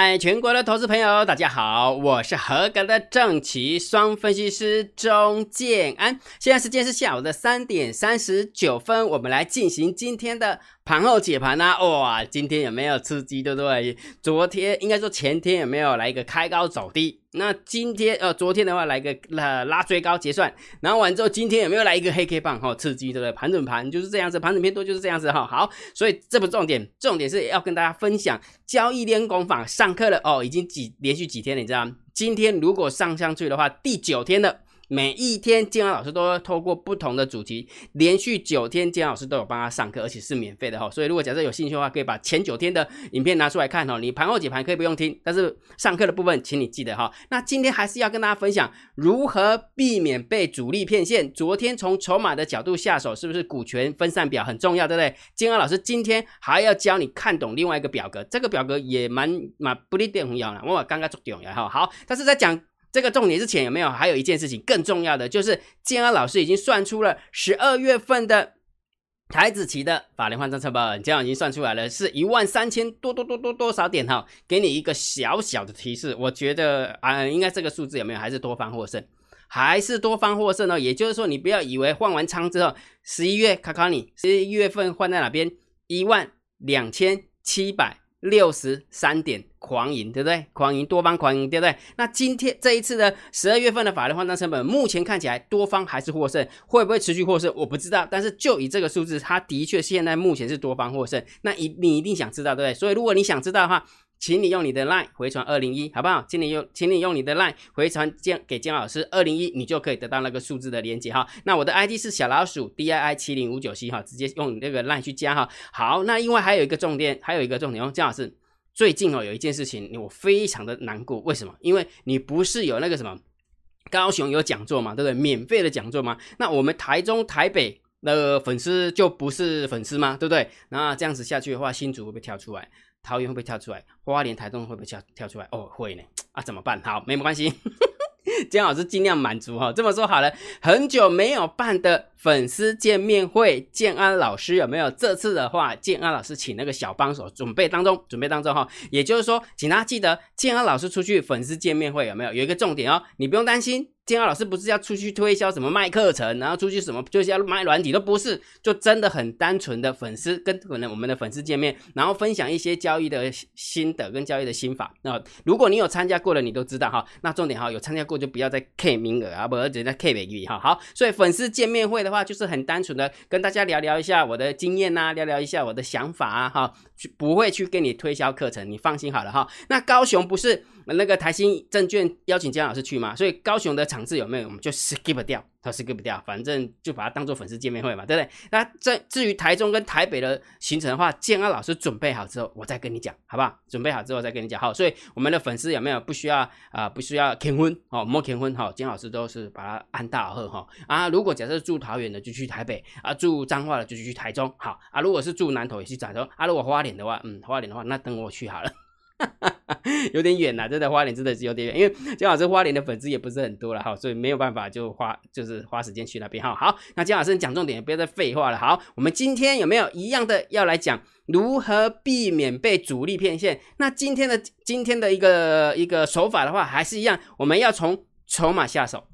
嗨，全国的投资朋友，大家好，我是合格的正奇双分析师钟建安。现在时间是下午的三点三十九分，我们来进行今天的。盘后解盘啊，哇，今天有没有刺激，对不对？昨天应该说前天有没有来一个开高走低？那今天呃，昨天的话来个拉拉追高结算，然后完之后今天有没有来一个黑 K 棒哈？刺激，对不对？盘整盘就是这样子，盘整偏多就是这样子哈。好，所以这不重点，重点是要跟大家分享交易练功法上课了哦，已经几连续几天，你知道吗？今天如果上上去的话，第九天的。每一天，建安老师都透过不同的主题，连续九天，建安老师都有帮他上课，而且是免费的哈。所以，如果假设有兴趣的话，可以把前九天的影片拿出来看哦。你盘后解盘可以不用听，但是上课的部分，请你记得哈。那今天还是要跟大家分享如何避免被主力骗线。昨天从筹码的角度下手，是不是股权分散表很重要，对不对？建安老师今天还要教你看懂另外一个表格，这个表格也蛮蛮不一定要了，我刚刚做重要哈。好，但是在讲。这个重点之前有没有？还有一件事情更重要的，就是建安老师已经算出了十二月份的台子期的法联换账成本，这样已经算出来了，是一万三千多多多多多少点哈。给你一个小小的提示，我觉得啊，应该这个数字有没有？还是多方获胜，还是多方获胜呢？也就是说，你不要以为换完仓之后，十一月考考你，十一月份换在哪边？一万两千七百六十三点。狂赢对不对？狂赢多方狂赢对不对？那今天这一次的十二月份的法律换仓成本，目前看起来多方还是获胜，会不会持续获胜？我不知道。但是就以这个数字，它的确现在目前是多方获胜。那一你一定想知道对不对？所以如果你想知道的话，请你用你的 line 回传二零一，好不好？请你用，请你用你的 line 回传建给姜老师二零一，你就可以得到那个数字的连接哈。那我的 ID 是小老鼠 D I I 七零五九七哈，直接用你那个 line 去加哈。好，那另外还有一个重点，还有一个重点哦，姜老师。最近哦，有一件事情我非常的难过，为什么？因为你不是有那个什么高雄有讲座嘛，对不对？免费的讲座嘛？那我们台中、台北的粉丝就不是粉丝吗？对不对？那这样子下去的话，新竹会不会跳出来？桃园会不会跳出来？花莲、台中会不会跳跳出来？哦，会呢。啊，怎么办？好，没关系。姜老师尽量满足哈，这么说好了，很久没有办的粉丝见面会，建安老师有没有？这次的话，建安老师请那个小帮手准备当中，准备当中哈，也就是说，请大家记得，建安老师出去粉丝见面会有没有？有一个重点哦，你不用担心。建安老师不是要出去推销什么卖课程，然后出去什么就是要卖软体，都不是，就真的很单纯的粉丝跟可能我们的粉丝见面，然后分享一些交易的心得跟交易的心法。那如果你有参加过的，你都知道哈。那重点哈，有参加过就不要再 K 名额啊，不而且再 K 美语哈。好，所以粉丝见面会的话，就是很单纯的跟大家聊聊一下我的经验呐，聊聊一下我的想法啊，哈，不会去跟你推销课程，你放心好了哈。那高雄不是？那个台新证券邀请江老师去嘛，所以高雄的场次有没有，我们就 skip 掉，他 skip 掉，反正就把它当做粉丝见面会嘛，对不对？那在至于台中跟台北的行程的话，建安老师准备好之后，我再跟你讲，好不好？准备好之后再跟你讲，好。所以我们的粉丝有没有不需要啊？不需要结婚哦，莫结婚哈，姜老师都是把它安大好哈啊。如果假设住桃园的就去台北啊，住彰化的就去台中好啊。如果是住南投也去台中啊。如果花莲的话，嗯，花莲的话，那等我去好了。有点远呐，真的花莲真的是有点远，因为姜老师花莲的粉丝也不是很多了哈，所以没有办法就花就是花时间去那边哈。好，那姜老师讲重点，不要再废话了。好，我们今天有没有一样的要来讲如何避免被主力骗线？那今天的今天的一个一个手法的话，还是一样，我们要从筹码下手。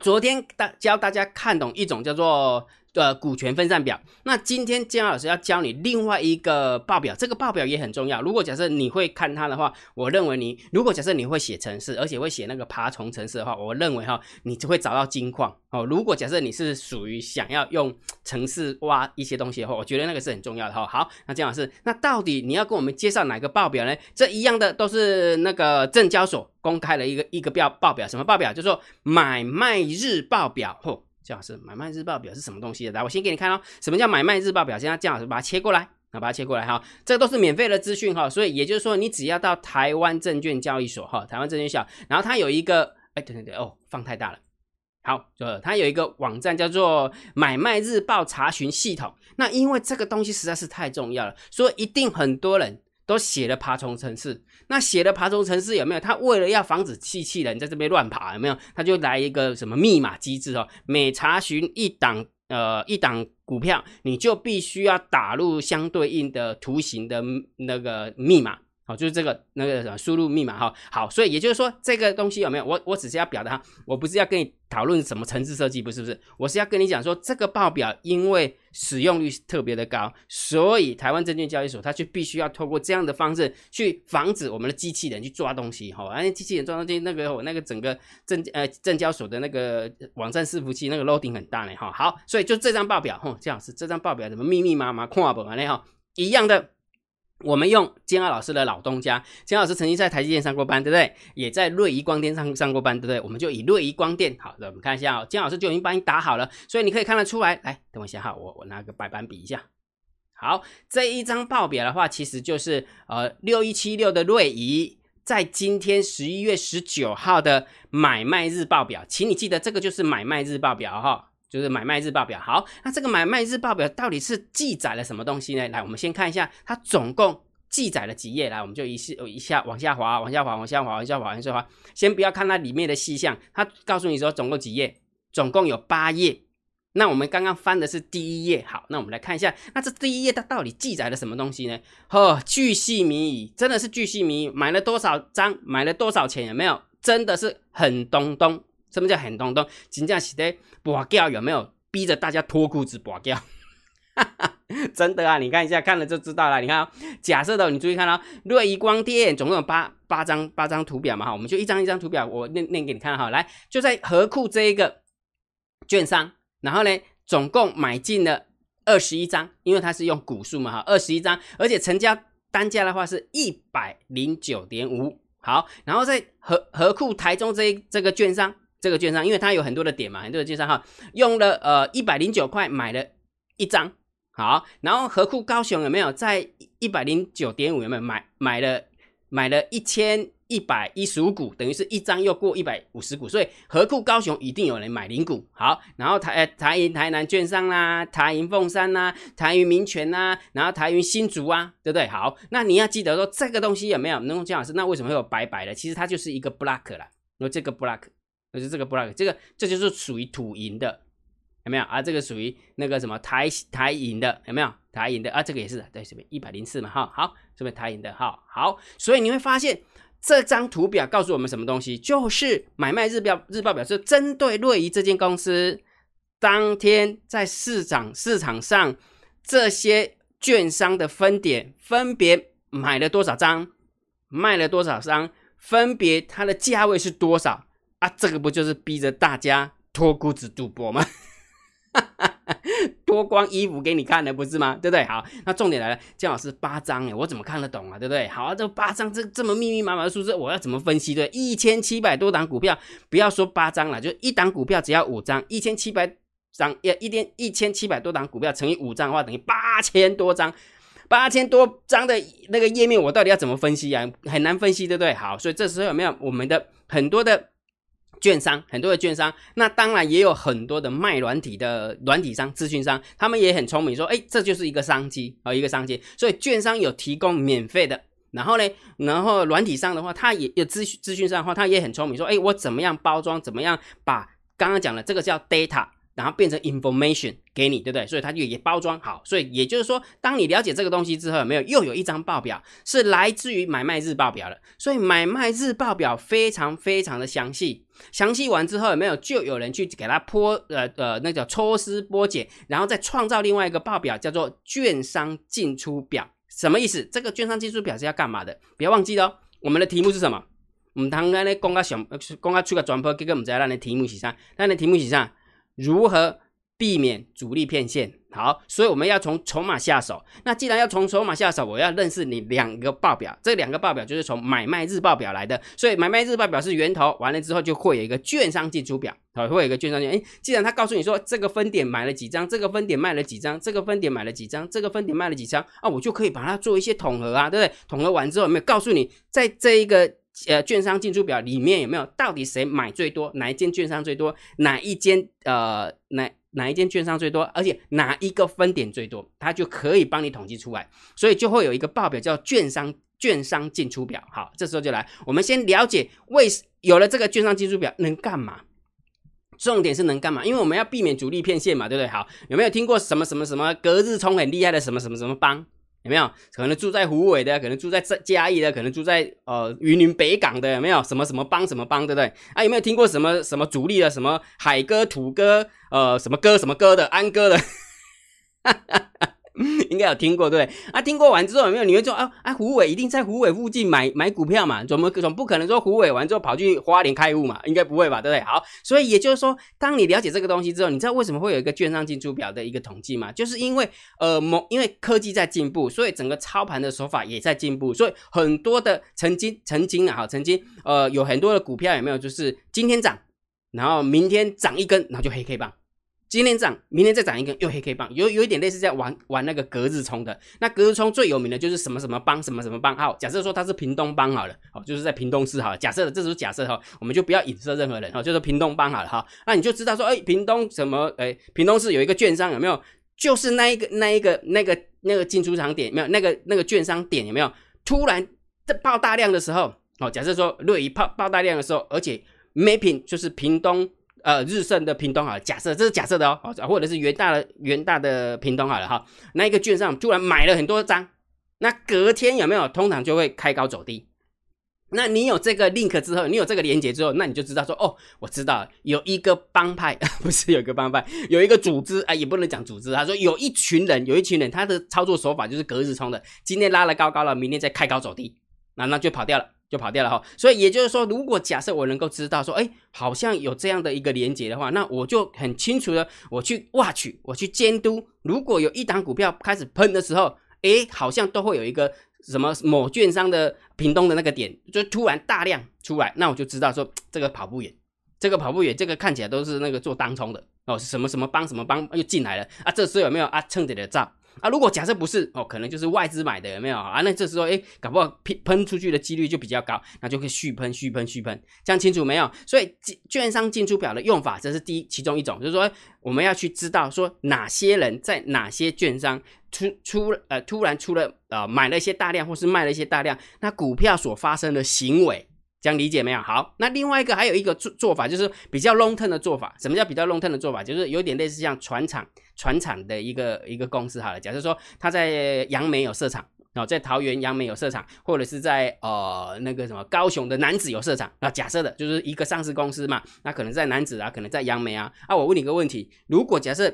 昨天大教大家看懂一种叫做。的股权分散表。那今天姜老师要教你另外一个报表，这个报表也很重要。如果假设你会看它的话，我认为你如果假设你会写程式，而且会写那个爬虫程式的话，我认为哈，你就会找到金矿哦。如果假设你是属于想要用程式挖一些东西的话，我觉得那个是很重要的哈。好，那姜老师，那到底你要跟我们介绍哪个报表呢？这一样的都是那个证交所公开的一个一个报报表，什么报表？就说买卖日报表。嚯！老师，买卖日报表是什么东西？来，我先给你看哦。什么叫买卖日报表？现在姜老师把它切过来，那把它切过来哈。这都是免费的资讯哈，所以也就是说，你只要到台湾证券交易所哈，台湾证券小，然后它有一个，哎，对对对，哦，放太大了。好，就它有一个网站叫做买卖日报查询系统。那因为这个东西实在是太重要了，所以一定很多人。都写了爬虫城市，那写了爬虫城市有没有？他为了要防止机器人在这边乱爬，有没有？他就来一个什么密码机制哦？每查询一档呃一档股票，你就必须要打入相对应的图形的那个密码好，就是这个那个什么输入密码哈。好，所以也就是说，这个东西有没有？我我只是要表达，我不是要跟你讨论什么层次设计，不是不是，我是要跟你讲说，这个报表因为使用率特别的高，所以台湾证券交易所它就必须要透过这样的方式去防止我们的机器人去抓东西哈。而且机器人抓东西，那个我那个整个证呃证交所的那个网站伺服器那个 loading 很大呢哈。好，所以就这张报表，哼，姜老师这张报表怎么密密麻麻看不完呢哈？一样的。我们用金二老师的老东家，金老师曾经在台积电上过班，对不对？也在瑞仪光电上上过班，对不对？我们就以瑞仪光电，好的，我们看一下哦。金老师就已经帮你打好了，所以你可以看得出来。来，等我一下哈，我我拿个白板比一下。好，这一张报表的话，其实就是呃六一七六的瑞仪在今天十一月十九号的买卖日报表，请你记得这个就是买卖日报表哈。就是买卖日报表，好，那这个买卖日报表到底是记载了什么东西呢？来，我们先看一下，它总共记载了几页？来，我们就一下一下往下滑，往下滑，往下滑，往下滑，往下滑。先不要看它里面的细项，它告诉你说总共几页，总共有八页。那我们刚刚翻的是第一页，好，那我们来看一下，那这第一页它到底记载了什么东西呢？呵，巨细靡遗，真的是巨细靡遗，买了多少张，买了多少钱，有没有？真的是很东东。什么叫很东东？真正是在拔掉有没有？逼着大家脱裤子拔掉，真的啊！你看一下，看了就知道了。你看，假设的，你注意看哦，瑞仪光电总共有八八张八张图表嘛哈，我们就一张一张图表，我念念给你看哈。来，就在和库这一个券商，然后呢，总共买进了二十一张，因为它是用股数嘛哈，二十一张，而且成交单价的话是一百零九点五。好，然后在和和库台中这一这个券商。这个券商，因为它有很多的点嘛，很多的券商哈，用了呃一百零九块买了一张，好，然后和库高雄有没有在一百零九点五有没有买买了买了一千一百一十五股，等于是一张又过一百五十股，所以和库高雄一定有人买零股，好，然后台台银台南券商啦，台银凤山啦，台银民权啦，然后台银新竹啊，对不对？好，那你要记得说这个东西有没有？能够姜老师，那为什么会有白白的？其实它就是一个 block 啦，有这个 block。就是这个 block，这个这就是属于土银的，有没有啊？这个属于那个什么台台银的，有没有台银的啊？这个也是对，这边一百零四嘛，哈，好，这边台银的，哈，好，所以你会发现这张图表告诉我们什么东西？就是买卖日标日报表是针对瑞仪这间公司当天在市场市场上这些券商的分点分别买了多少张，卖了多少张，分别它的价位是多少。啊，这个不就是逼着大家脱裤子赌博吗？脱光衣服给你看的，不是吗？对不对？好，那重点来了，姜老师八张哎，我怎么看得懂啊？对不对？好啊，这八张这这么密密麻麻的数字，我要怎么分析？对，一千七百多档股票，不要说八张了，就一档股票只要五张，一千七百张，要一天一千七百多档股票乘以五张的话，等于八千多张，八千多张的那个页面，我到底要怎么分析啊？很难分析，对不对？好，所以这时候有没有我们的很多的。券商很多的券商，那当然也有很多的卖软体的软体商、资讯商，他们也很聪明，说，哎，这就是一个商机啊，一个商机。所以券商有提供免费的，然后呢，然后软体商的话，他也有资讯资讯商的话，他也很聪明，说，哎，我怎么样包装，怎么样把刚刚讲的这个叫 data。然后变成 information 给你，对不对？所以它就也包装好。所以也就是说，当你了解这个东西之后，有没有又有一张报表是来自于买卖日报表了。所以买卖日报表非常非常的详细。详细完之后，有没有就有人去给它剥呃呃，那叫抽丝剥茧，然后再创造另外一个报表，叫做券商进出表。什么意思？这个券商进出表是要干嘛的？不要忘记哦。我们的题目是什么？我们刚刚呢讲个想讲个出个转播，结果唔知咱的题目是啥？咱的题目是啥？如何避免主力骗线？好，所以我们要从筹码下手。那既然要从筹码下手，我要认识你两个报表，这两个报表就是从买卖日报表来的。所以买卖日报表是源头，完了之后就会有一个券商进出表，好，会有一个券商进。哎，既然他告诉你说这个分点买了几张，这个分点卖了几张，这个分点买了几张，这个分点卖了几张啊，我就可以把它做一些统合啊，对不对？统合完之后，有没有告诉你在这一个？呃，券商进出表里面有没有到底谁买最多？哪一间券商最多？哪一间呃哪哪一间券商最多？而且哪一个分点最多？它就可以帮你统计出来，所以就会有一个报表叫券商券商进出表。好，这时候就来，我们先了解为有了这个券商进出表能干嘛？重点是能干嘛？因为我们要避免主力骗线嘛，对不对？好，有没有听过什么什么什么隔日冲很厉害的什么什么什么帮？有没有？可能住在湖尾的，可能住在嘉义的，可能住在呃云林北港的，有没有？什么什么帮什么帮，对不对？啊，有没有听过什么什么主力的？什么海哥、土哥，呃，什么哥什么哥的，安哥的？哈哈哈 应该有听过对不对啊？听过完之后有没有？你会说啊啊，胡伟一定在胡伟附近买买股票嘛？怎么总不可能说胡伟完之后跑去花莲开户嘛？应该不会吧？对不对？好，所以也就是说，当你了解这个东西之后，你知道为什么会有一个券商进出表的一个统计嘛？就是因为呃某因为科技在进步，所以整个操盘的手法也在进步，所以很多的曾经曾经啊哈曾经呃有很多的股票有没有？就是今天涨，然后明天涨一根，然后就黑 K 棒。今天涨，明天再涨一根，又黑 K 棒，有有一点类似在玩玩那个隔日冲的。那隔日冲最有名的就是什么什么帮，什么什么帮。好，假设说它是屏东帮好了，好，就是在屏东市好了。假设这是假设哈，我们就不要影射任何人哈，就是屏东帮好了哈。那你就知道说，哎，屏东什么？哎，屏东市有一个券商有没有？就是那一个那一个那个那个进出场点没有？那个那个券商点有没有？突然这爆大量的时候，哦，假设说若一爆爆大量的时候，而且每品就是屏东。呃，日盛的屏东好了，假设这是假设的哦，或者是元大的元大的屏东好了哈，那一个券商突然买了很多张，那隔天有没有通常就会开高走低？那你有这个 link 之后，你有这个连接之后，那你就知道说，哦，我知道有一个帮派，不是有一个帮派，有一个组织啊，也不能讲组织，他说有一群人，有一群人，他的操作手法就是隔日冲的，今天拉了高高了，明天再开高走低，那那就跑掉了。就跑掉了哈，所以也就是说，如果假设我能够知道说，哎，好像有这样的一个连接的话，那我就很清楚的，我去 watch，我去监督，如果有一档股票开始喷的时候，哎，好像都会有一个什么某券商的屏东的那个点，就突然大量出来，那我就知道说这个跑不远，这个跑不远，这个看起来都是那个做当冲的哦，什么什么帮什么帮又进来了啊，这时候有没有啊蹭着的照？啊，如果假设不是哦，可能就是外资买的，有没有啊？那这时候哎，搞不好喷喷出去的几率就比较高，那就可以续喷、续喷、续喷，这样清楚没有？所以券商进出表的用法，这是第一其中一种，就是说我们要去知道说哪些人在哪些券商出出呃突然出了呃买了一些大量或是卖了一些大量，那股票所发生的行为。这样理解没有？好，那另外一个还有一个做做法，就是比较 long term 的做法。什么叫比较 long term 的做法？就是有点类似像船厂、船厂的一个一个公司。好了，假设说他在杨梅有设厂，然后在桃园杨梅有设厂，或者是在呃那个什么高雄的南子有设厂。那假设的就是一个上市公司嘛，那可能在南子啊，可能在杨梅啊。啊，我问你个问题：如果假设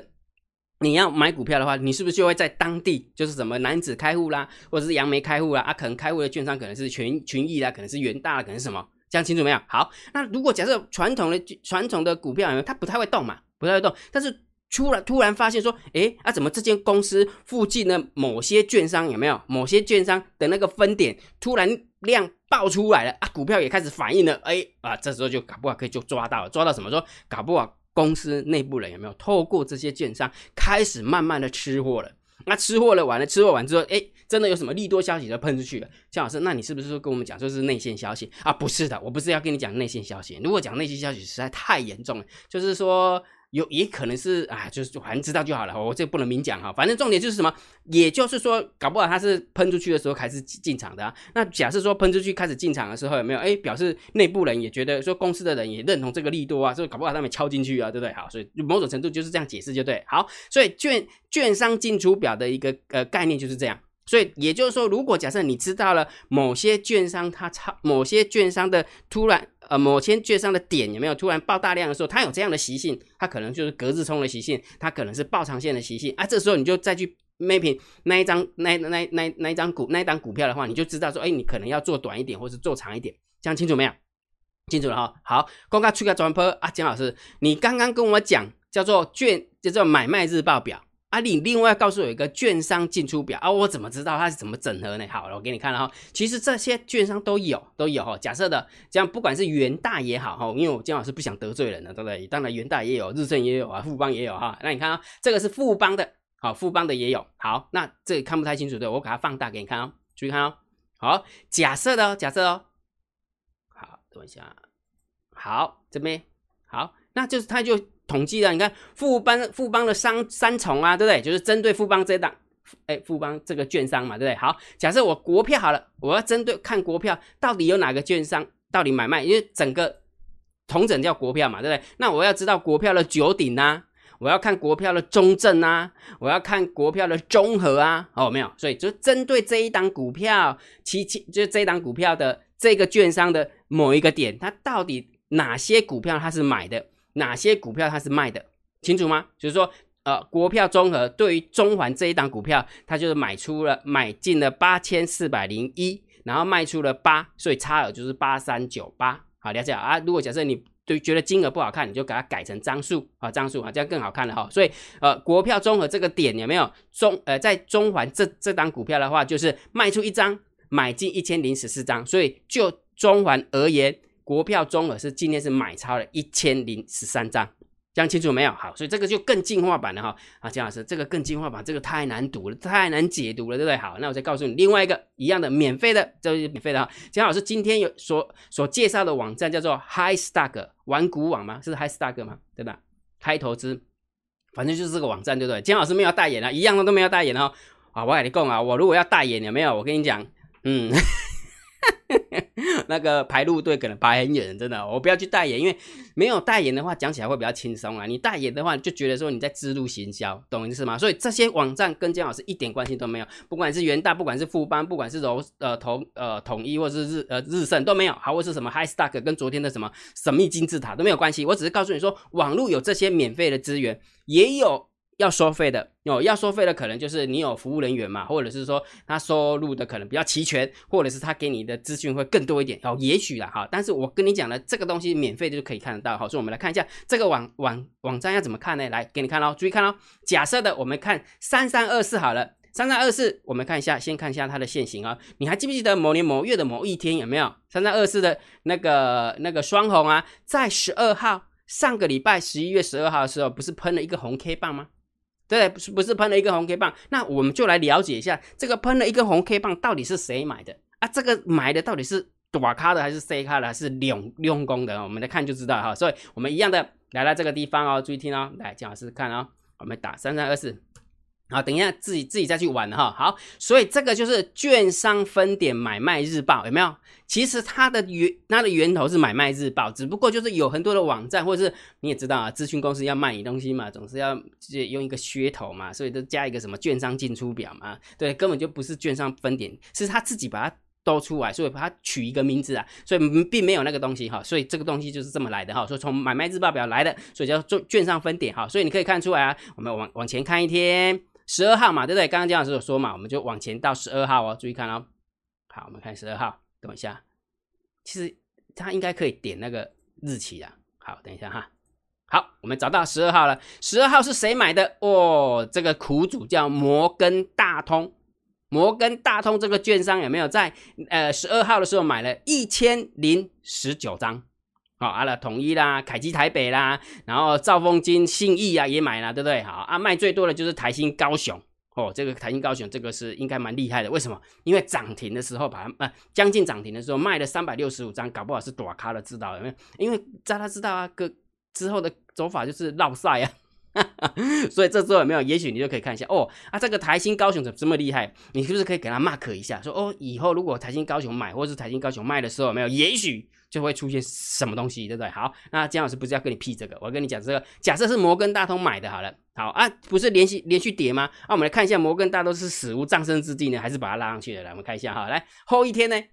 你要买股票的话，你是不是就会在当地，就是什么男子开户啦，或者是杨梅开户啦？啊，可能开户的券商可能是群群益啦，可能是元大，可能是什么？这样清楚没有？好，那如果假设传统的传统的股票，它不太会动嘛，不太会动。但是突然突然发现说，诶，啊，怎么这间公司附近的某些券商有没有？某些券商的那个分点突然量爆出来了啊，股票也开始反应了，诶，啊，这时候就搞不好可以就抓到了，抓到什么？说搞不好。公司内部人有没有透过这些券商开始慢慢的吃货了？那吃货了完了，吃货完之后，哎，真的有什么利多消息就喷出去了？姜老师，那你是不是说跟我们讲说是内线消息啊？不是的，我不是要跟你讲内线消息。如果讲内线消息实在太严重了，就是说。有也可能是啊，就是反正知道就好了，我这不能明讲哈。反正重点就是什么，也就是说，搞不好他是喷出去的时候开始进场的。那假设说喷出去开始进场的时候有没有？哎，表示内部人也觉得说公司的人也认同这个利多啊，所以搞不好他们敲进去啊，对不对？好，所以某种程度就是这样解释就对。好，所以券券商进出表的一个呃概念就是这样。所以也就是说，如果假设你知道了某些券商它超某些券商的突然呃某些券商的点有没有突然爆大量的时候，它有这样的习性，它可能就是隔日冲的习性，它可能是爆长线的习性啊。这时候你就再去 mapping 那一张那那那那一张股那一张股票的话，你就知道说，哎，你可能要做短一点，或是做长一点，这样清楚没有？清楚了哈。好，公告出个转播啊，姜老师，你刚刚跟我讲叫做券叫做买卖日报表。啊，你另外告诉我一个券商进出表啊，我怎么知道它是怎么整合呢？好了，我给你看了哈，其实这些券商都有，都有哈。假设的这样，不管是元大也好哈，因为我姜老师不想得罪人的，对不对？当然元大也有，日盛也有啊，富邦也有哈。那你看啊，这个是富邦的，好，富邦的也有。好，那这里看不太清楚对，我给它放大给你看哦，注意看哦。好，假设的，假设哦。好，等一下。好，这边好，那就是它就。统计的，你看富邦富邦的三三重啊，对不对？就是针对富邦这档，哎，富邦这个券商嘛，对不对？好，假设我国票好了，我要针对看国票到底有哪个券商到底买卖，因为整个同整叫国票嘛，对不对？那我要知道国票的九鼎啊，我要看国票的中正啊，我要看国票的综合啊，哦，没有，所以就针对这一档股票，其其就是这一档股票的这个券商的某一个点，它到底哪些股票它是买的，哪些股票它是卖的，清楚吗？就是说，呃，国票综合对于中环这一档股票，它就是买出了买进了八千四百零一，然后卖出了八，所以差额就是八三九八，好，了解啊。如果假设你对，觉得金额不好看，你就给它改成张数啊，张数啊，这样更好看了哈。所以，呃，国票综合这个点有没有中？呃，在中环这这档股票的话，就是卖出一张，买进一千零十四张。所以就中环而言，国票综合是今天是买超了一千零十三张。讲清楚没有？好，所以这个就更进化版了哈。啊，姜老师，这个更进化版，这个太难读了，太难解读了，对不对？好，那我再告诉你另外一个一样的免费的，这是免费的哈。姜老师今天有所所介绍的网站叫做 High Stock 玩股网吗？是 High Stock 吗？对吧？开投资，反正就是这个网站，对不对？姜老师没有代言啊，一样的都没有代言哦。啊，我跟你讲啊，我如果要代言有没有？我跟你讲，嗯。那个排路队可能排很远，真的，我不要去代言，因为没有代言的话，讲起来会比较轻松啊。你代言的话，就觉得说你在自路行销，懂意思吗？所以这些网站跟姜老师一点关系都没有，不管是元大，不管是富邦，不管是柔呃统呃统一，或是日呃日盛都没有，好，或是什么 High Stock 跟昨天的什么神秘金字塔都没有关系。我只是告诉你说，网络有这些免费的资源，也有。要收费的哦，要收费的可能就是你有服务人员嘛，或者是说他收入的可能比较齐全，或者是他给你的资讯会更多一点哦，也许啦哈。但是我跟你讲了，这个东西免费的就可以看得到，好，所以我们来看一下这个网网网站要怎么看呢？来给你看哦，注意看哦。假设的我们看三三二四好了，三三二四，我们看一下，先看一下它的现形啊。你还记不记得某年某月的某一天有没有三三二四的那个那个双红啊？在十二号上个礼拜十一月十二号的时候，不是喷了一个红 K 棒吗？对，不是不是喷了一根红 K 棒，那我们就来了解一下这个喷了一根红 K 棒到底是谁买的啊？这个买的到底是短卡的还是 C 卡的还是两两功的？我们来看就知道哈。所以我们一样的来到这个地方哦，注意听哦，来姜老师看哦，我们打三三二四。好，等一下自己自己再去玩哈。好，所以这个就是券商分点买卖日报，有没有？其实它的源它的源头是买卖日报，只不过就是有很多的网站，或者是你也知道啊，咨询公司要卖你东西嘛，总是要用一个噱头嘛，所以都加一个什么券商进出表嘛。对，根本就不是券商分点，是他自己把它兜出来，所以把它取一个名字啊，所以并没有那个东西哈。所以这个东西就是这么来的哈，所以从买卖日报表来的，所以叫做券商分点哈。所以你可以看出来啊，我们往往前看一天。十二号嘛，对不对？刚刚姜老师有说嘛，我们就往前到十二号哦，注意看哦。好，我们看十二号，等一下，其实它应该可以点那个日期啊。好，等一下哈。好，我们找到十二号了。十二号是谁买的？哦，这个苦主叫摩根大通。摩根大通这个券商有没有在呃十二号的时候买了一千零十九张？好，阿拉统一啦，凯基台北啦，然后兆丰金、信义啊也买了，对不对？好啊，卖最多的就是台新高雄哦，这个台新高雄这个是应该蛮厉害的，为什么？因为涨停的时候把它呃将近涨停的时候卖了三百六十五张，搞不好是躲咖了知道有没有？因为在他知道啊，个之后的走法就是绕赛啊。所以这时候有没有？也许你就可以看一下哦啊，这个台新高雄怎么这么厉害？你是不是可以给他 mark 一下？说哦，以后如果台新高雄买或是台新高雄卖的时候，有没有？也许就会出现什么东西，对不对？好，那姜老师不是要跟你 P 这个？我跟你讲这个，假设是摩根大通买的，好了，好啊，不是连续连续跌吗？啊，我们来看一下摩根大通是死无葬身之地呢，还是把它拉上去的？来，我们看一下哈，来后一天呢？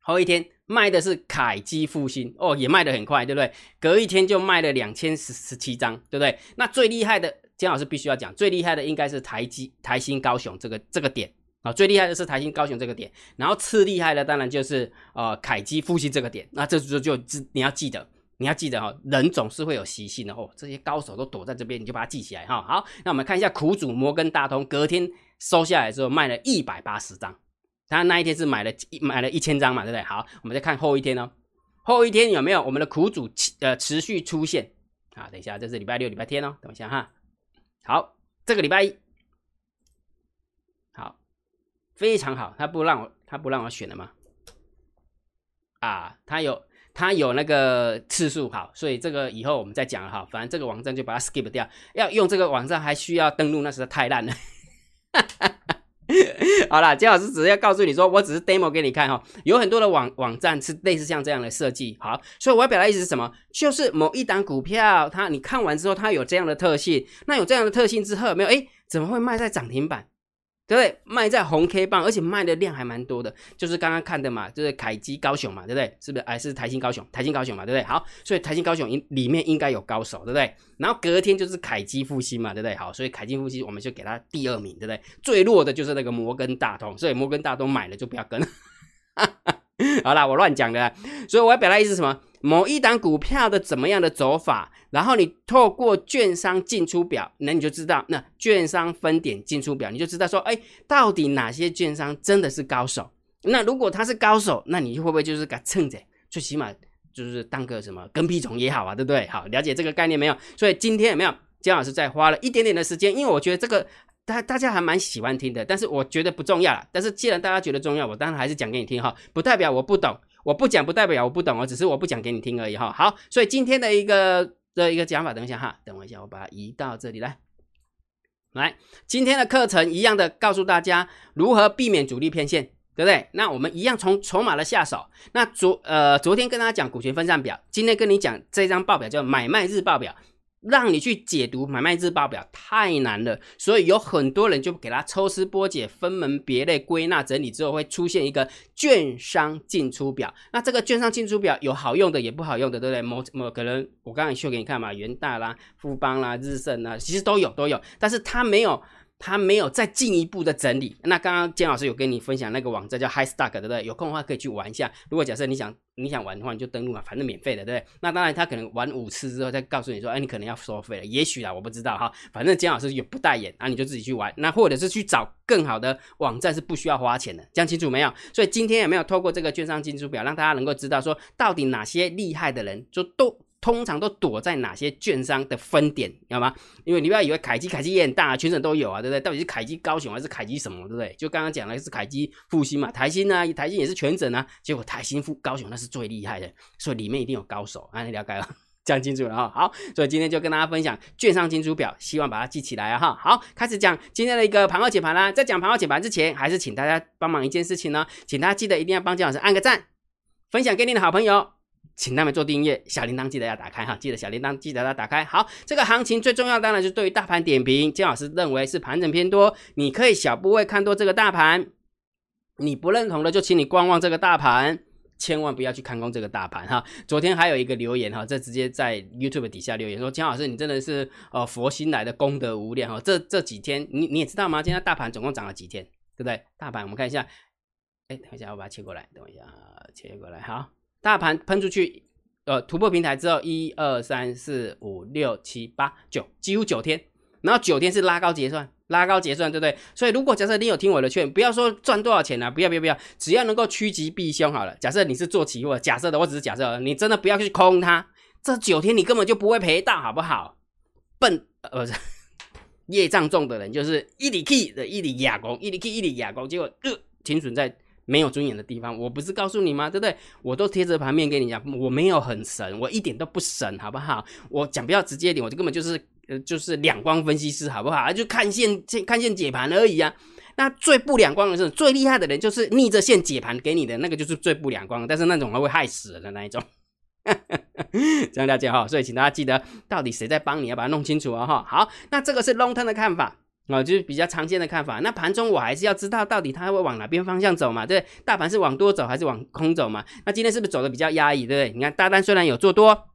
后一天卖的是凯基复兴哦，也卖的很快，对不对？隔一天就卖了两千十十七张，对不对？那最厉害的姜老师必须要讲，最厉害的应该是台基台新高雄这个这个点啊，最厉害的是台新高雄这个点，然后次厉害的当然就是呃凯基复兴这个点。那这就就你要记得，你要记得哈，人总是会有习性的哦，这些高手都躲在这边，你就把它记起来哈。好，那我们看一下苦主摩根大通，隔天收下来之后卖了一百八十张。他那一天是买了买了一千张嘛，对不对？好，我们再看后一天哦，后一天有没有我们的苦主持呃持续出现啊？等一下，这是礼拜六、礼拜天哦，等一下哈。好，这个礼拜一，好，非常好，他不让我他不让我选了吗？啊，他有他有那个次数好，所以这个以后我们再讲哈。反正这个网站就把它 skip 掉，要用这个网站还需要登录，那实在太烂了。好啦，姜老师只是要告诉你说，我只是 demo 给你看哈，有很多的网网站是类似像这样的设计。好，所以我要表达意思是什么？就是某一档股票，它你看完之后，它有这样的特性，那有这样的特性之后，没有？哎，怎么会卖在涨停板？对不对？卖在红 K 棒，而且卖的量还蛮多的，就是刚刚看的嘛，就是凯基高雄嘛，对不对？是不是？哎，是台新高雄，台新高雄嘛，对不对？好，所以台新高雄应里面应该有高手，对不对？然后隔天就是凯基复兴嘛，对不对？好，所以凯基复兴我们就给他第二名，对不对？最弱的就是那个摩根大通，所以摩根大通买了就不要跟。好啦，我乱讲的，所以我要表达意思什么？某一档股票的怎么样的走法，然后你透过券商进出表，那你就知道，那券商分点进出表，你就知道说，哎，到底哪些券商真的是高手？那如果他是高手，那你会不会就是给蹭着？最起码就是当个什么跟屁虫也好啊，对不对？好，了解这个概念没有？所以今天有没有姜老师在花了一点点的时间？因为我觉得这个大大家还蛮喜欢听的，但是我觉得不重要了。但是既然大家觉得重要，我当然还是讲给你听哈，不代表我不懂。我不讲不代表我不懂哦，只是我不讲给你听而已哈。好，所以今天的一个的一个讲法，等一下哈，等我一下，我把它移到这里来。来，今天的课程一样的告诉大家如何避免主力偏线，对不对？那我们一样从筹码的下手。那昨呃昨天跟大家讲股权分散表，今天跟你讲这张报表叫买卖日报表。让你去解读买卖日报表太难了，所以有很多人就给他抽丝剥茧、分门别类、归纳整理之后，会出现一个券商进出表。那这个券商进出表有好用的，也不好用的，对不对？某某可能我刚才秀给你看嘛，元大啦、富邦啦、日盛啦，其实都有都有，但是它没有。他没有再进一步的整理。那刚刚姜老师有跟你分享那个网站叫 High Stock，对不对？有空的话可以去玩一下。如果假设你想你想玩的话，你就登录嘛，反正免费的，对不对？那当然他可能玩五次之后再告诉你说，哎，你可能要收费了。也许啊，我不知道哈。反正姜老师也不代言，那你就自己去玩。那或者是去找更好的网站，是不需要花钱的。讲清楚没有？所以今天有没有透过这个券商进出表，让大家能够知道说，到底哪些厉害的人就都。通常都躲在哪些券商的分点，知道吗？因为你不要以为凯基，凯基也很大，全省都有啊，对不对？到底是凯基高雄还是凯基什么，对不对？就刚刚讲的是凯基复兴嘛，台新呢，台新也是全省啊，结果台新复高雄那是最厉害的，所以里面一定有高手啊，你了解了，讲清楚了哈。好，所以今天就跟大家分享券商金主表，希望把它记起来啊哈。好，开始讲今天的一个盘后解盘啦。在讲盘后解盘之前，还是请大家帮忙一件事情呢，请大家记得一定要帮姜老师按个赞，分享给你的好朋友。请他们做订阅，小铃铛记得要打开哈，记得小铃铛记得要打开。好，这个行情最重要当然就是对于大盘点评，姜老师认为是盘整偏多，你可以小部位看多这个大盘。你不认同的就请你观望这个大盘，千万不要去看空这个大盘哈。昨天还有一个留言哈，这直接在 YouTube 底下留言说，姜老师你真的是呃佛心来的功德无量哈。这这几天你你也知道吗？今天大盘总共涨了几天，对不对？大盘我们看一下，哎，等一下我把它切过来，等一下切过来好。大盘喷出去，呃，突破平台之后，一二三四五六七八九，几乎九天，然后九天是拉高结算，拉高结算，对不对？所以如果假设你有听我的劝，不要说赚多少钱啊，不要不要不要，只要能够趋吉避凶好了。假设你是做期货，假设的，我只是假设，你真的不要去空它，这九天你根本就不会赔到，好不好？笨，呃，不是业障重的人就是一里 K 的一里哑工，一里 K 一里哑工，结果呃 停损在。没有尊严的地方，我不是告诉你吗？对不对？我都贴着盘面跟你讲，我没有很神，我一点都不神，好不好？我讲比较直接一点，我就根本就是呃，就是两光分析师，好不好？就看线看线解盘而已啊。那最不两光的是最厉害的人，就是逆着线解盘给你的那个，就是最不两光，但是那种还会害死人的那一种。这样了解哈，所以请大家记得，到底谁在帮你，要把它弄清楚啊哈。好，那这个是 long term 的看法。啊，就是比较常见的看法。那盘中我还是要知道到底它会往哪边方向走嘛？对，大盘是往多走还是往空走嘛？那今天是不是走的比较压抑？对不对？你看大单虽然有做多，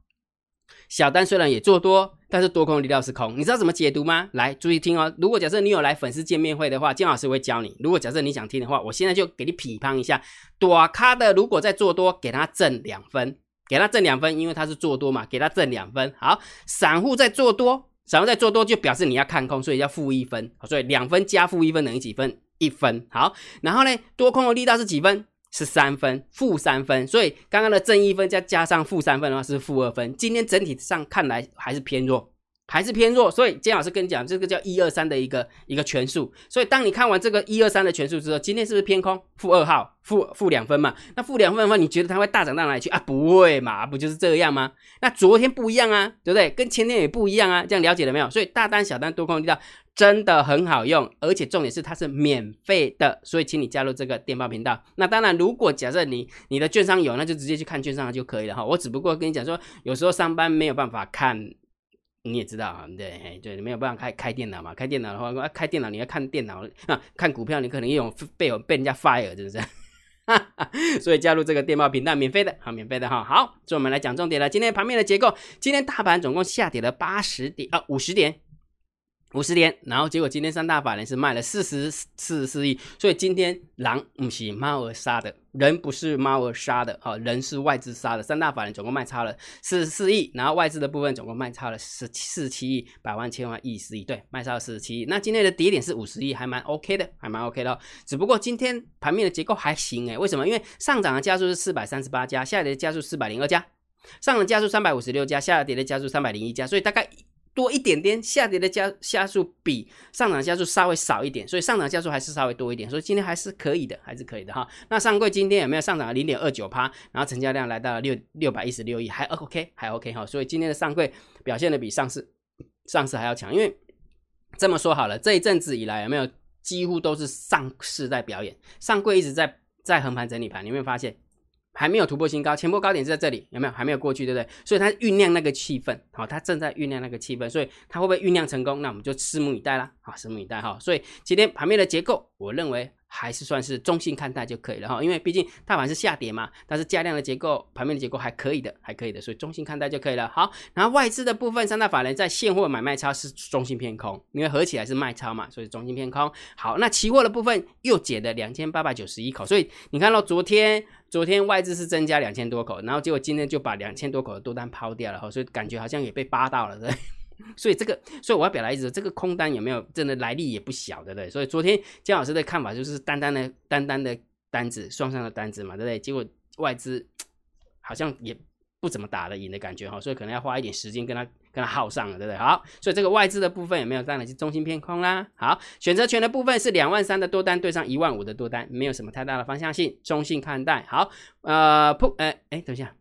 小单虽然也做多，但是多空力量是空。你知道怎么解读吗？来，注意听哦。如果假设你有来粉丝见面会的话，金老师会教你。如果假设你想听的话，我现在就给你批判一下。多咖的如果在做多，给他挣两分，给他挣两分，因为他是做多嘛，给他挣两分。好，散户在做多。想要再做多就表示你要看空，所以要负一分，所以两分加负一分等于几分？一分。好，然后呢，多空的力道是几分？是三分，负三分。所以刚刚的正一分加加上负三分的话是负二分。今天整体上看来还是偏弱。还是偏弱，所以姜老师跟你讲，这个叫一二三的一个一个权数。所以当你看完这个一二三的权数之后，今天是不是偏空？负二号，负负两分嘛？那负两分的话，你觉得它会大涨到哪里去啊？不会嘛？不就是这样吗？那昨天不一样啊，对不对？跟前天也不一样啊，这样了解了没有？所以大单、小单、多空力道真的很好用，而且重点是它是免费的，所以请你加入这个电报频道。那当然，如果假设你你的券商有，那就直接去看券商就可以了哈。我只不过跟你讲说，有时候上班没有办法看，你也知道啊，对对，没有办法开开电脑嘛。开电脑的话，开电脑你要看电脑啊，看股票你可能有被有被人家 fire，是不是？所以加入这个电报频道，免费的，好，免费的哈。好，所以我们来讲重点了。今天盘面的结构，今天大盘总共下跌了八十点啊，五十点。五十点，然后结果今天三大法人是卖了四十四十四亿，所以今天狼不是猫儿杀的，人不是猫儿杀的，哈，人是外资杀的。三大法人总共卖差了四十四亿，然后外资的部分总共卖差了十四十七亿，百万千万亿十亿，对，卖差了四十七亿。那今天的跌点是五十亿，还蛮 OK 的，还蛮 OK 的。只不过今天盘面的结构还行诶，为什么？因为上涨的家数是四百三十八家，下跌的家数四百零二家，上涨家数三百五十六家，下跌的家数三百零一家，所以大概。多一点点，下跌的加加速比上涨加速稍微少一点，所以上涨加速还是稍微多一点，所以今天还是可以的，还是可以的哈。那上柜今天有没有上涨零点二九趴？然后成交量来到了六六百一十六亿，还 OK，还 OK 哈。所以今天的上柜表现的比上市上市还要强，因为这么说好了，这一阵子以来有没有几乎都是上市在表演，上柜一直在在横盘整理盘，你有没有发现？还没有突破新高，前波高点是在这里，有没有？还没有过去，对不对？所以它酝酿那个气氛，好，它正在酝酿那个气氛，所以它会不会酝酿成功？那我们就拭目以待啦，好，拭目以待哈。所以今天盘面的结构，我认为。还是算是中性看待就可以了哈，因为毕竟大盘是下跌嘛，但是加量的结构、盘面的结构还可以的，还可以的，所以中性看待就可以了。好，然后外资的部分，三大法人在现货买卖超是中性偏空，因为合起来是卖超嘛，所以中性偏空。好，那期货的部分又减了两千八百九十一口，所以你看到昨天，昨天外资是增加两千多口，然后结果今天就把两千多口的多单抛掉了哈，所以感觉好像也被扒到了，对。所以这个，所以我要表达意思，这个空单有没有真的来历也不小，对不对？所以昨天姜老师的看法就是单单的单单的单子，双上的单子嘛，对不对？结果外资 好像也不怎么打得赢的感觉哈，所以可能要花一点时间跟他跟他耗上了，对不对？好，所以这个外资的部分有没有当然是中心偏空啦？好，选择权的部分是两万三的多单对上一万五的多单，没有什么太大的方向性，中性看待。好，呃，铺，哎哎，等一下。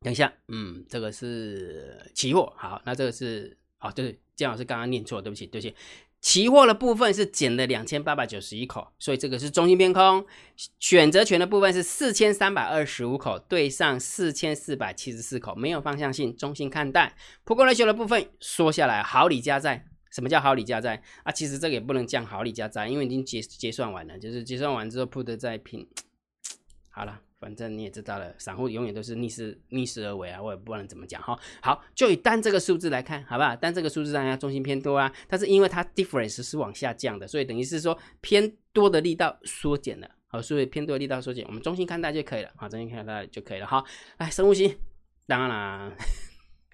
等一下，嗯，这个是期货，好，那这个是，哦，对，姜老师刚刚念错，对不起，对不起，期货的部分是减了两千八百九十一口，所以这个是中心偏空。选择权的部分是四千三百二十五口对上四千四百七十四口，没有方向性，中心看待。普国来修的部分说下来，好礼加在，什么叫好礼加在啊？其实这个也不能降好礼加在，因为已经结结算完了，就是结算完之后 put 再拼，好了。反正你也知道了，散户永远都是逆势逆势而为啊，我也不能怎么讲哈。好，就以单这个数字来看，好不好？单这个数字上要中心偏多啊，但是因为它 difference 是往下降的，所以等于是说偏多的力道缩减了，好，所以偏多的力道缩减，我们中心看待就可以了，好，中心看待就可以了哈。来深呼吸，当然啦。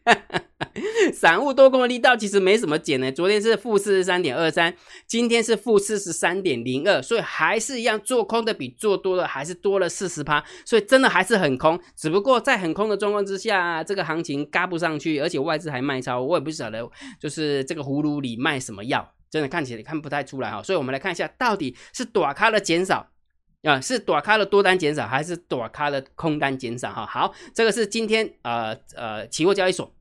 散户多空的力道其实没什么减呢，昨天是负四十三点二三，今天是负四十三点零二，所以还是一样，做空的比做多的还是多了四十趴，所以真的还是很空。只不过在很空的状况之下，这个行情嘎不上去，而且外资还卖超，我也不晓得就是这个葫芦里卖什么药，真的看起来看不太出来哈。所以我们来看一下，到底是短咖的减少。啊，是短咖的多单减少，还是短咖的空单减少？哈，好，这个是今天呃呃期货交易所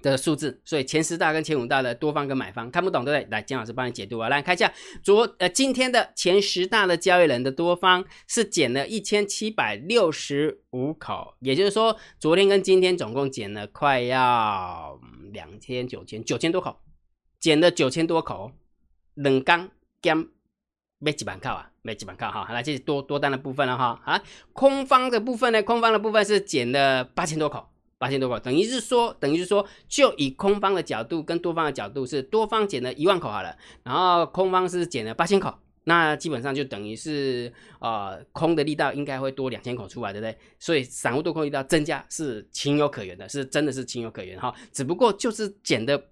的数字，所以前十大跟前五大的多方跟买方看不懂对不对？来，姜老师帮你解读啊，来看一下昨呃今天的前十大的交易人的多方是减了一千七百六十五口，也就是说昨天跟今天总共减了快要两千九千九千多口，减了九千多口，冷钢减。没几板靠啊，没基本看哈，来这是多多单的部分了哈啊，空方的部分呢，空方的部分是减了八千多口，八千多口，等于是说，等于是说，就以空方的角度跟多方的角度是多方减了一万口好了，然后空方是减了八千口，那基本上就等于是呃空的力道应该会多两千口出来，对不对？所以散户多空力道增加是情有可原的，是真的是情有可原哈，只不过就是减的。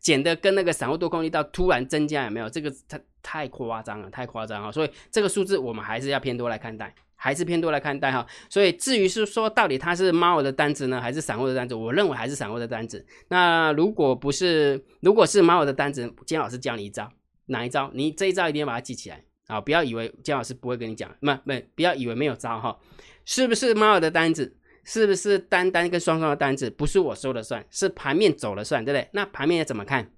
减的跟那个散户多空力道突然增加有没有？这个太太夸张了，太夸张了。所以这个数字我们还是要偏多来看待，还是偏多来看待哈。所以至于是说到底它是猫的单子呢，还是散户的单子？我认为还是散户的单子。那如果不是，如果是猫的单子，姜老师教你一招，哪一招？你这一招一定要把它记起来啊！不要以为姜老师不会跟你讲，没没，不要以为没有招哈。是不是猫的单子？是不是单单跟双双的单子不是我说了算，是盘面走了算，对不对？那盘面要怎么看？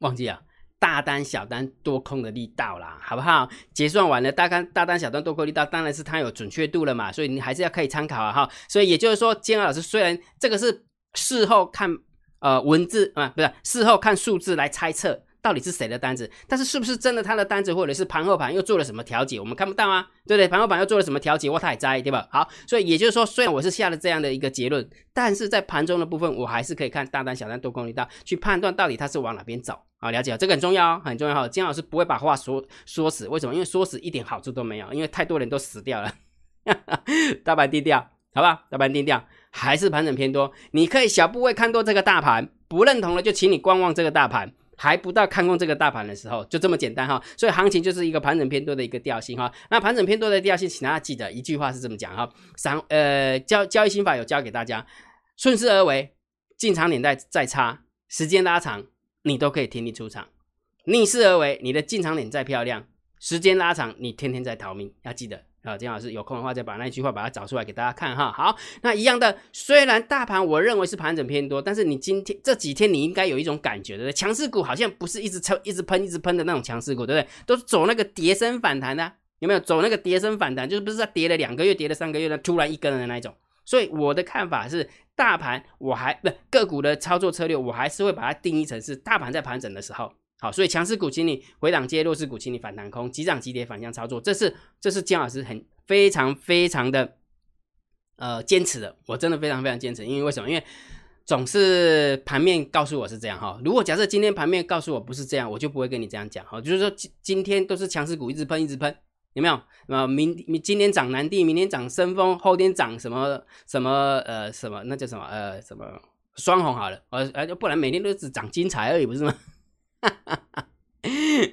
忘记啊。大单、小单、多空的力道啦，好不好？结算完了，大单、大单、小单、多空力道，当然是它有准确度了嘛，所以你还是要可以参考啊，哈。所以也就是说，建安老师虽然这个是事后看呃文字啊，不是事后看数字来猜测。到底是谁的单子？但是是不是真的他的单子，或者是盘后盘又做了什么调节？我们看不到啊，对不对？盘后盘又做了什么调节？我太在意，对吧？好，所以也就是说，虽然我是下了这样的一个结论，但是在盘中的部分，我还是可以看大单、小单、多空力道，去判断到底它是往哪边走啊？了解这个很重要哦，很重要哈。金老师不会把话说说死，为什么？因为说死一点好处都没有，因为太多人都死掉了。大盘低调，好吧？大盘低调，还是盘整偏多。你可以小部位看多这个大盘，不认同了就请你观望这个大盘。还不到看空这个大盘的时候，就这么简单哈，所以行情就是一个盘整偏多的一个调性哈。那盘整偏多的调性，请大家记得一句话是这么讲哈：三呃交交易心法有教给大家，顺势而为，进场点再再差，时间拉长，你都可以听你出场；逆势而为，你的进场点再漂亮，时间拉长，你天天在逃命，要记得。啊，金老师有空的话，再把那句话把它找出来给大家看哈。好，那一样的，虽然大盘我认为是盘整偏多，但是你今天这几天你应该有一种感觉，对不对？强势股好像不是一直抽、一直喷、一直喷的那种强势股，对不对？都是走那个跌升反弹的，有没有？走那个跌升反弹，就是不是在跌了两个月、跌了三个月的突然一根的那一种。所以我的看法是，大盘我还不个股的操作策略，我还是会把它定义成是大盘在盘整的时候。好，所以强势股请你回档接，弱势股请你反弹空，急涨急跌反向操作，这是这是姜老师很非常非常的呃坚持的，我真的非常非常坚持，因为为什么？因为总是盘面告诉我是这样哈。如果假设今天盘面告诉我不是这样，我就不会跟你这样讲哈。就是说今今天都是强势股一直喷一直喷，有没有？啊，明明今天涨南地，明天涨深丰，后天涨什么什么呃什么那叫什么呃什么双红好了，呃呃不然每天都只涨金财而已，不是吗？哈哈哈，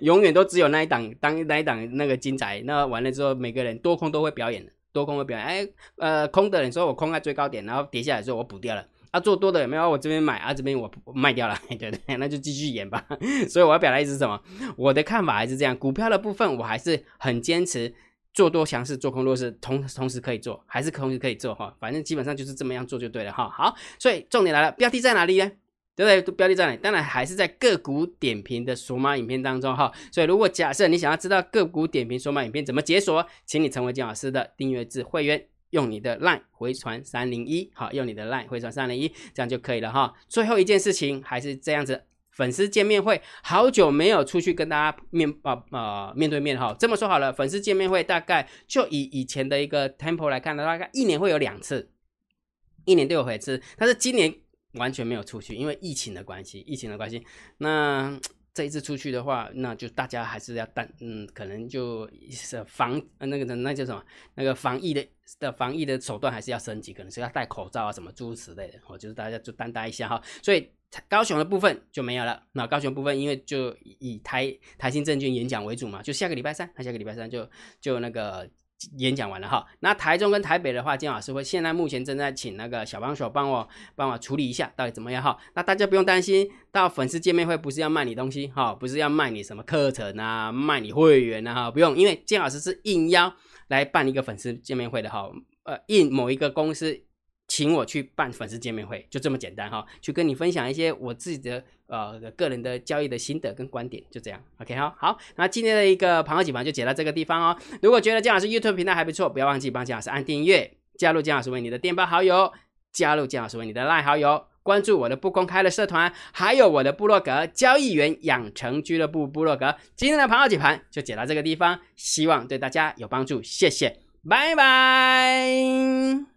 永远都只有那一档当那一档那个金仔，那完了之后，每个人多空都会表演的，多空会表演。哎，呃，空的人说我空在最高点，然后跌下来之后我补掉了。啊，做多的有没有？我这边买啊，这边我卖掉了，对对，那就继续演吧。所以我要表达意思是什么？我的看法还是这样，股票的部分我还是很坚持，做多强势，做空弱势，同同时可以做，还是同时可以做哈。反正基本上就是这么样做就对了哈。好，所以重点来了，标题在哪里呢？对不对？标的在哪？当然还是在个股点评的索马影片当中哈。所以如果假设你想要知道个股点评索马影片怎么解锁，请你成为金老师的订阅制会员，用你的 LINE 回传三零一，好，用你的 LINE 回传三零一，这样就可以了哈。最后一件事情还是这样子，粉丝见面会，好久没有出去跟大家面啊啊面对面哈。这么说好了，粉丝见面会大概就以以前的一个 tempo 来看的，大概一年会有两次，一年都有回次，但是今年。完全没有出去，因为疫情的关系，疫情的关系。那 这一次出去的话，那就大家还是要担，嗯，可能就是防那个那叫什么，那个防疫的的防疫的手段还是要升级，可能是要戴口罩啊，什么诸如此类的。我，就是大家就担待一下哈。所以高雄的部分就没有了。那高雄部分，因为就以台台新证券演讲为主嘛，就下个礼拜三，他下个礼拜三就就那个。演讲完了哈，那台中跟台北的话，金老师会现在目前正在请那个小帮手帮我帮我处理一下，到底怎么样哈？那大家不用担心，到粉丝见面会不是要卖你东西哈，不是要卖你什么课程啊，卖你会员啊哈，不用，因为金老师是应邀来办一个粉丝见面会的哈，呃，应某一个公司。请我去办粉丝见面会，就这么简单哈，去跟你分享一些我自己的呃个人的交易的心得跟观点，就这样，OK 哈，好，那今天的一个盘后解盘就解到这个地方哦。如果觉得姜老师 YouTube 频道还不错，不要忘记帮姜老师按订阅，加入姜老师为你的电报好友，加入姜老师为你的赖好友，关注我的不公开的社团，还有我的部落格交易员养成俱乐部部落格。今天的盘后解盘就解到这个地方，希望对大家有帮助，谢谢，拜拜。